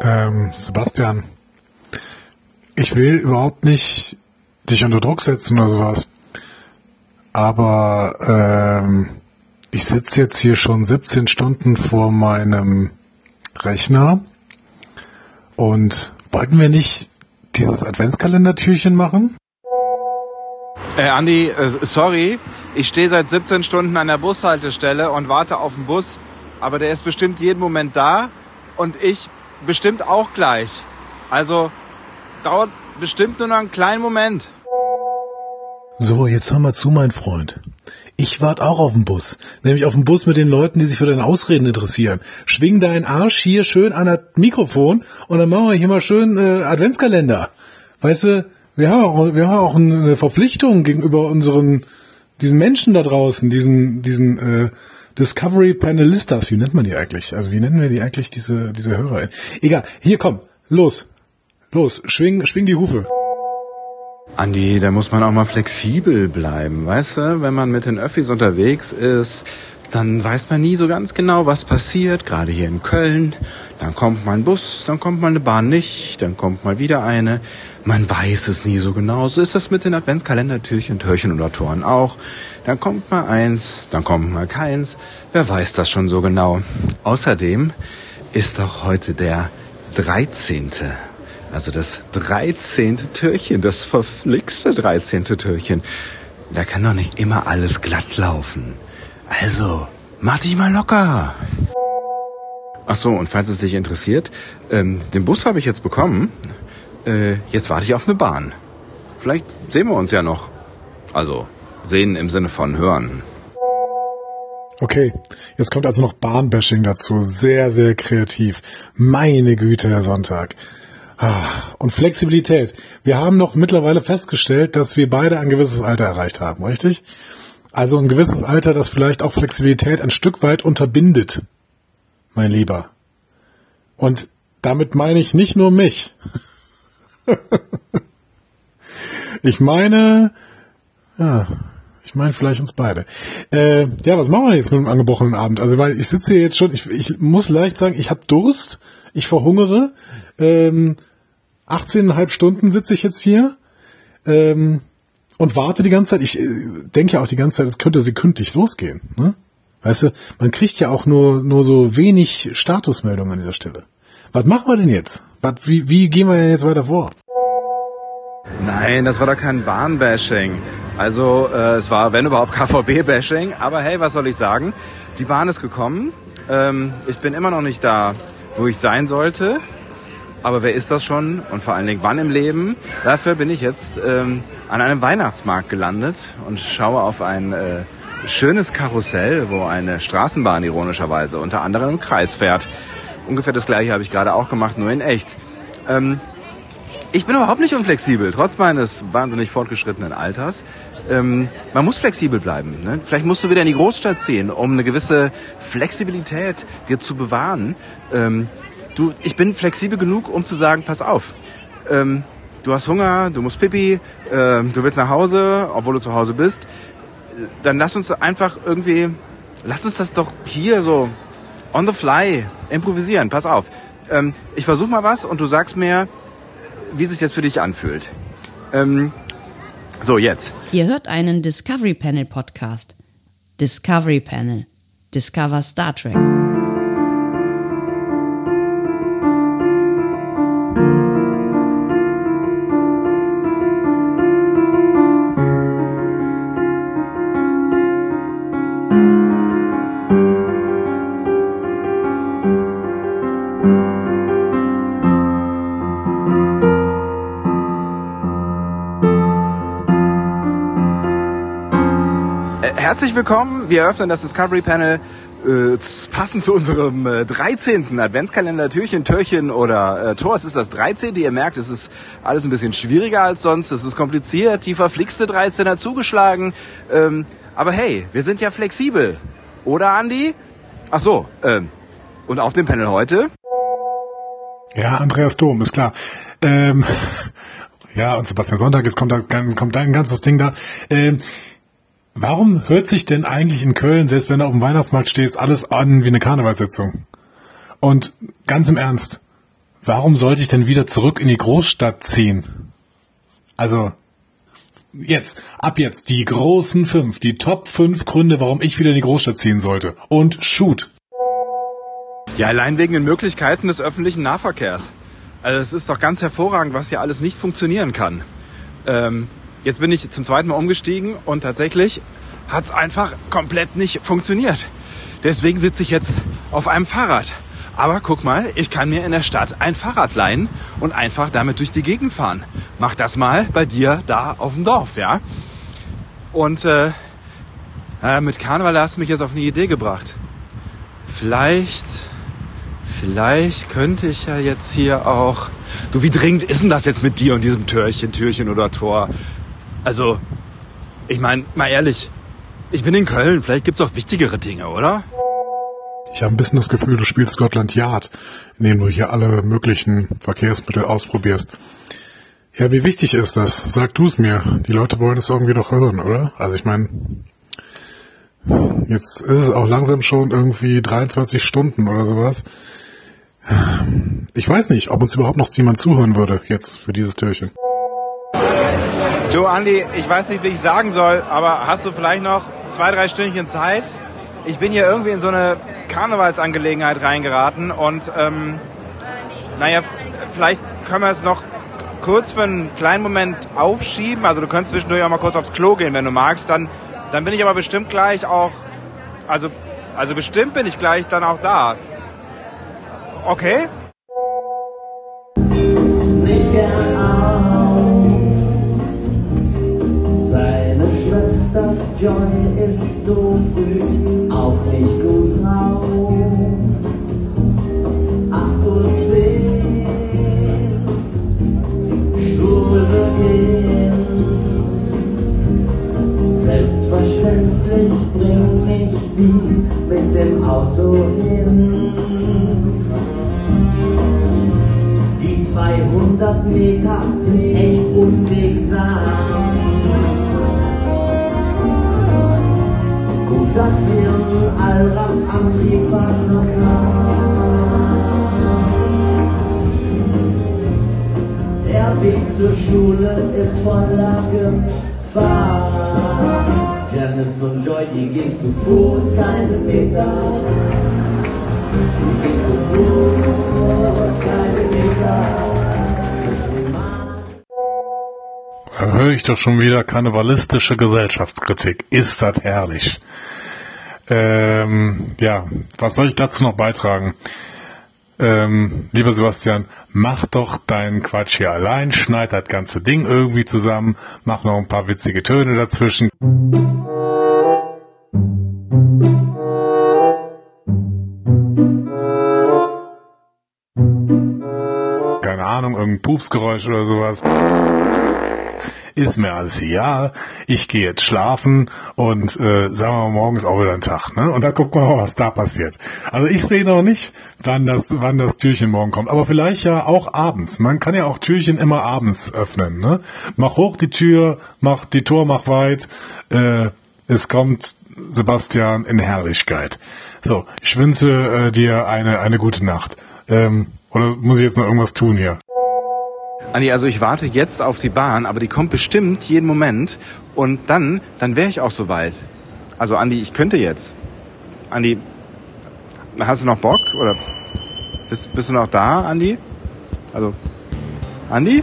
Ähm, Sebastian, ich will überhaupt nicht dich unter Druck setzen oder sowas. Aber ähm, ich sitze jetzt hier schon 17 Stunden vor meinem Rechner und wollten wir nicht dieses Adventskalendertürchen machen? Äh, Andi, äh, sorry, ich stehe seit 17 Stunden an der Bushaltestelle und warte auf den Bus, aber der ist bestimmt jeden Moment da und ich bestimmt auch gleich. Also dauert bestimmt nur noch einen kleinen Moment. So, jetzt hör mal zu, mein Freund. Ich warte auch auf den Bus. Nämlich auf den Bus mit den Leuten, die sich für deine Ausreden interessieren. Schwing deinen Arsch hier schön an das Mikrofon und dann machen wir hier mal schön äh, Adventskalender. Weißt du, wir haben auch, wir haben auch eine Verpflichtung gegenüber unseren, diesen Menschen da draußen, diesen, diesen äh, Discovery Panelistas, wie nennt man die eigentlich? Also wie nennen wir die eigentlich, diese, diese Hörer? Egal, hier komm, los, los, schwing, schwing die Hufe. Andi, da muss man auch mal flexibel bleiben, weißt du? Wenn man mit den Öffis unterwegs ist, dann weiß man nie so ganz genau, was passiert, gerade hier in Köln. Dann kommt mal ein Bus, dann kommt mal eine Bahn nicht, dann kommt mal wieder eine. Man weiß es nie so genau. So ist das mit den Adventskalendertürchen, Türchen oder Toren auch. Dann kommt mal eins, dann kommt mal keins. Wer weiß das schon so genau. Außerdem ist doch heute der 13. Also das 13. Türchen, das verflixte 13. Türchen. Da kann doch nicht immer alles glatt laufen. Also, mach dich mal locker. Ach so, und falls es dich interessiert, ähm, den Bus habe ich jetzt bekommen. Äh, jetzt warte ich auf eine Bahn. Vielleicht sehen wir uns ja noch. Also, sehen im Sinne von hören. Okay, jetzt kommt also noch Bahnbashing dazu. Sehr, sehr kreativ. Meine Güte, der Sonntag. Ah, und Flexibilität. Wir haben noch mittlerweile festgestellt, dass wir beide ein gewisses Alter erreicht haben, richtig? Also ein gewisses Alter, das vielleicht auch Flexibilität ein Stück weit unterbindet, mein Lieber. Und damit meine ich nicht nur mich. ich meine, ja, ich meine vielleicht uns beide. Äh, ja, was machen wir jetzt mit dem angebrochenen Abend? Also weil ich sitze hier jetzt schon, ich, ich muss leicht sagen, ich habe Durst, ich verhungere. Ähm, 18,5 Stunden sitze ich jetzt hier. Ähm, und warte die ganze Zeit. Ich äh, denke ja auch die ganze Zeit, es könnte sekündlich losgehen. Ne? Weißt du, man kriegt ja auch nur, nur so wenig Statusmeldungen an dieser Stelle. Was machen wir denn jetzt? Was, wie, wie gehen wir denn jetzt weiter vor? Nein, das war doch kein Bahnbashing. Also äh, es war, wenn überhaupt, KVB-Bashing. Aber hey, was soll ich sagen? Die Bahn ist gekommen. Ähm, ich bin immer noch nicht da, wo ich sein sollte. Aber wer ist das schon? Und vor allen Dingen wann im Leben? Dafür bin ich jetzt ähm, an einem Weihnachtsmarkt gelandet und schaue auf ein äh, schönes Karussell, wo eine Straßenbahn ironischerweise unter anderem im Kreis fährt. Ungefähr das gleiche habe ich gerade auch gemacht, nur in echt. Ähm, ich bin überhaupt nicht unflexibel, trotz meines wahnsinnig fortgeschrittenen Alters. Ähm, man muss flexibel bleiben. Ne? Vielleicht musst du wieder in die Großstadt ziehen, um eine gewisse Flexibilität dir zu bewahren. Ähm, du, ich bin flexibel genug, um zu sagen, pass auf. Ähm, du hast Hunger, du musst pipi, ähm, du willst nach Hause, obwohl du zu Hause bist. Dann lass uns einfach irgendwie, lass uns das doch hier so on the fly improvisieren. Pass auf. Ähm, ich versuche mal was und du sagst mir, wie sich das für dich anfühlt. Ähm, so, jetzt. Ihr hört einen Discovery Panel Podcast. Discovery Panel. Discover Star Trek. Herzlich willkommen. Wir eröffnen das Discovery Panel äh, passend zu unserem äh, 13. Adventskalender Türchen, Türchen oder äh, Tor. Es ist das 13. Ihr merkt, es ist alles ein bisschen schwieriger als sonst. Es ist kompliziert. Die verflixte 13 hat zugeschlagen. Ähm, aber hey, wir sind ja flexibel. Oder, Andi? Ach so. Ähm, und auf dem Panel heute? Ja, Andreas Dom, ist klar. Ähm, ja, und Sebastian Sonntag, es kommt, da, kommt ein ganzes Ding da. Ähm, warum hört sich denn eigentlich in Köln, selbst wenn du auf dem Weihnachtsmarkt stehst, alles an wie eine Karnevalssitzung? Und ganz im Ernst, warum sollte ich denn wieder zurück in die Großstadt ziehen? Also, jetzt, ab jetzt, die großen fünf, die Top fünf Gründe, warum ich wieder in die Großstadt ziehen sollte. Und shoot. Ja, allein wegen den Möglichkeiten des öffentlichen Nahverkehrs. Also es ist doch ganz hervorragend, was hier alles nicht funktionieren kann. Ähm, jetzt bin ich zum zweiten Mal umgestiegen und tatsächlich hat es einfach komplett nicht funktioniert. Deswegen sitze ich jetzt auf einem Fahrrad. Aber guck mal, ich kann mir in der Stadt ein Fahrrad leihen und einfach damit durch die Gegend fahren. Mach das mal bei dir da auf dem Dorf, ja? Und äh, mit Karneval hast du mich jetzt auf eine Idee gebracht. Vielleicht Vielleicht könnte ich ja jetzt hier auch. Du, wie dringend ist denn das jetzt mit dir und diesem Türchen, Türchen oder Tor? Also, ich meine, mal ehrlich, ich bin in Köln, vielleicht gibt's auch wichtigere Dinge, oder? Ich habe ein bisschen das Gefühl, du spielst Scotland Yard, in dem du hier alle möglichen Verkehrsmittel ausprobierst. Ja, wie wichtig ist das? Sag du es mir. Die Leute wollen es irgendwie doch hören, oder? Also ich meine, jetzt ist es auch langsam schon irgendwie 23 Stunden oder sowas. Ich weiß nicht, ob uns überhaupt noch jemand zuhören würde jetzt für dieses Türchen. Du, Andi, ich weiß nicht, wie ich sagen soll, aber hast du vielleicht noch zwei, drei Stündchen Zeit? Ich bin hier irgendwie in so eine Karnevalsangelegenheit reingeraten und ähm, naja, vielleicht können wir es noch kurz für einen kleinen Moment aufschieben. Also du könntest zwischendurch auch mal kurz aufs Klo gehen, wenn du magst. Dann, dann bin ich aber bestimmt gleich auch, also, also bestimmt bin ich gleich dann auch da. Okay. Nicht gern Schwester Joy ist so früh auch nicht gut drauf. 8 Uhr 10, Schulbeginn. Selbstverständlich bring ich sie mit dem Auto hin. Die 200 Meter sind echt unwegsam. Dass wir ein Allradantriebfahrzeug haben. Der Weg zur Schule ist voller Gefahr. Janice und Joy, die gehen zu Fuß keine Meter. Die gehen zu Fuß keine Meter. Da höre ich doch schon wieder karnevalistische Gesellschaftskritik. Ist das herrlich. Ähm, ja, was soll ich dazu noch beitragen? Ähm, lieber Sebastian, mach doch deinen Quatsch hier allein, schneid das ganze Ding irgendwie zusammen, mach noch ein paar witzige Töne dazwischen. Keine Ahnung, irgendein Pupsgeräusch oder sowas ist mir alles egal. Ich gehe jetzt schlafen und äh, sagen wir mal, morgen ist auch wieder ein Tag. Ne? Und da gucken wir mal, was da passiert. Also ich sehe noch nicht, wann das, wann das Türchen morgen kommt. Aber vielleicht ja auch abends. Man kann ja auch Türchen immer abends öffnen. Ne? Mach hoch die Tür, mach die Tor, mach weit. Äh, es kommt Sebastian in Herrlichkeit. So, ich wünsche äh, dir eine, eine gute Nacht. Ähm, oder muss ich jetzt noch irgendwas tun hier? Andi, also ich warte jetzt auf die Bahn, aber die kommt bestimmt jeden Moment und dann, dann wäre ich auch soweit. Also Andi, ich könnte jetzt. Andi, hast du noch Bock oder bist, bist du noch da, Andi? Also, Andi?